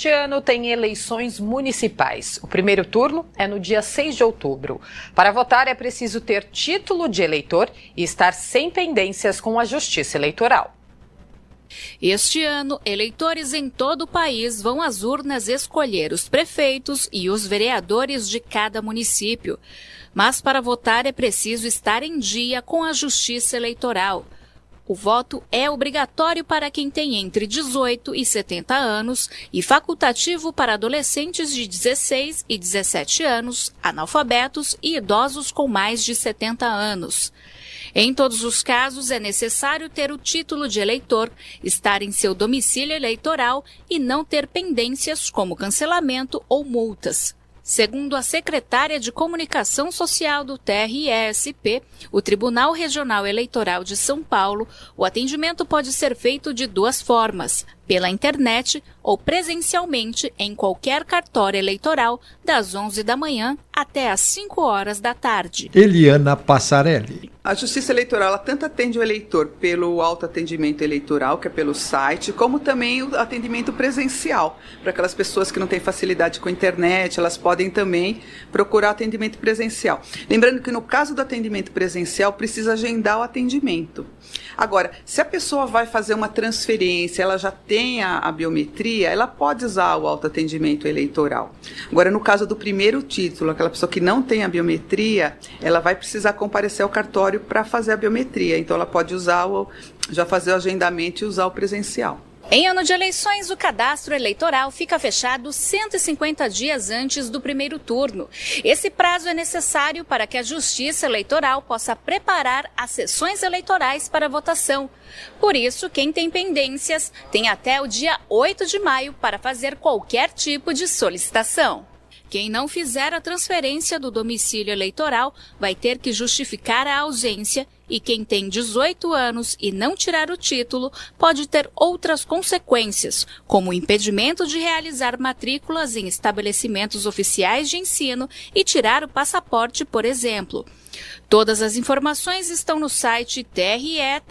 Este ano tem eleições municipais. O primeiro turno é no dia 6 de outubro. Para votar é preciso ter título de eleitor e estar sem pendências com a Justiça Eleitoral. Este ano, eleitores em todo o país vão às urnas escolher os prefeitos e os vereadores de cada município. Mas para votar é preciso estar em dia com a Justiça Eleitoral. O voto é obrigatório para quem tem entre 18 e 70 anos e facultativo para adolescentes de 16 e 17 anos, analfabetos e idosos com mais de 70 anos. Em todos os casos, é necessário ter o título de eleitor, estar em seu domicílio eleitoral e não ter pendências como cancelamento ou multas. Segundo a secretária de Comunicação Social do TRESP, o Tribunal Regional Eleitoral de São Paulo, o atendimento pode ser feito de duas formas: pela internet ou presencialmente em qualquer cartório eleitoral, das 11 da manhã até às 5 horas da tarde. Eliana Passarelli. A Justiça Eleitoral ela tanto atende o eleitor pelo autoatendimento eleitoral, que é pelo site, como também o atendimento presencial. Para aquelas pessoas que não têm facilidade com a internet, elas podem também procurar atendimento presencial. Lembrando que no caso do atendimento presencial, precisa agendar o atendimento. Agora, se a pessoa vai fazer uma transferência, ela já tem a, a biometria, ela pode usar o autoatendimento eleitoral. Agora, no caso do primeiro título, aquela pessoa que não tem a biometria, ela vai precisar comparecer ao cartório para fazer a biometria. Então, ela pode usar o, já fazer o agendamento e usar o presencial. Em ano de eleições, o cadastro eleitoral fica fechado 150 dias antes do primeiro turno. Esse prazo é necessário para que a Justiça Eleitoral possa preparar as sessões eleitorais para votação. Por isso, quem tem pendências tem até o dia 8 de maio para fazer qualquer tipo de solicitação. Quem não fizer a transferência do domicílio eleitoral vai ter que justificar a ausência e quem tem 18 anos e não tirar o título pode ter outras consequências, como o impedimento de realizar matrículas em estabelecimentos oficiais de ensino e tirar o passaporte, por exemplo. Todas as informações estão no site tre-sp.jus.br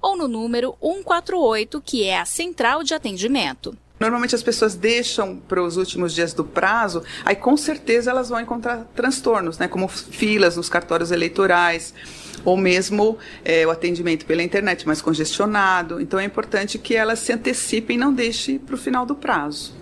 ou no número 148, que é a central de atendimento. Normalmente as pessoas deixam para os últimos dias do prazo, aí com certeza elas vão encontrar transtornos, né, como filas nos cartórios eleitorais, ou mesmo é, o atendimento pela internet mais congestionado. Então é importante que elas se antecipem e não deixem para o final do prazo.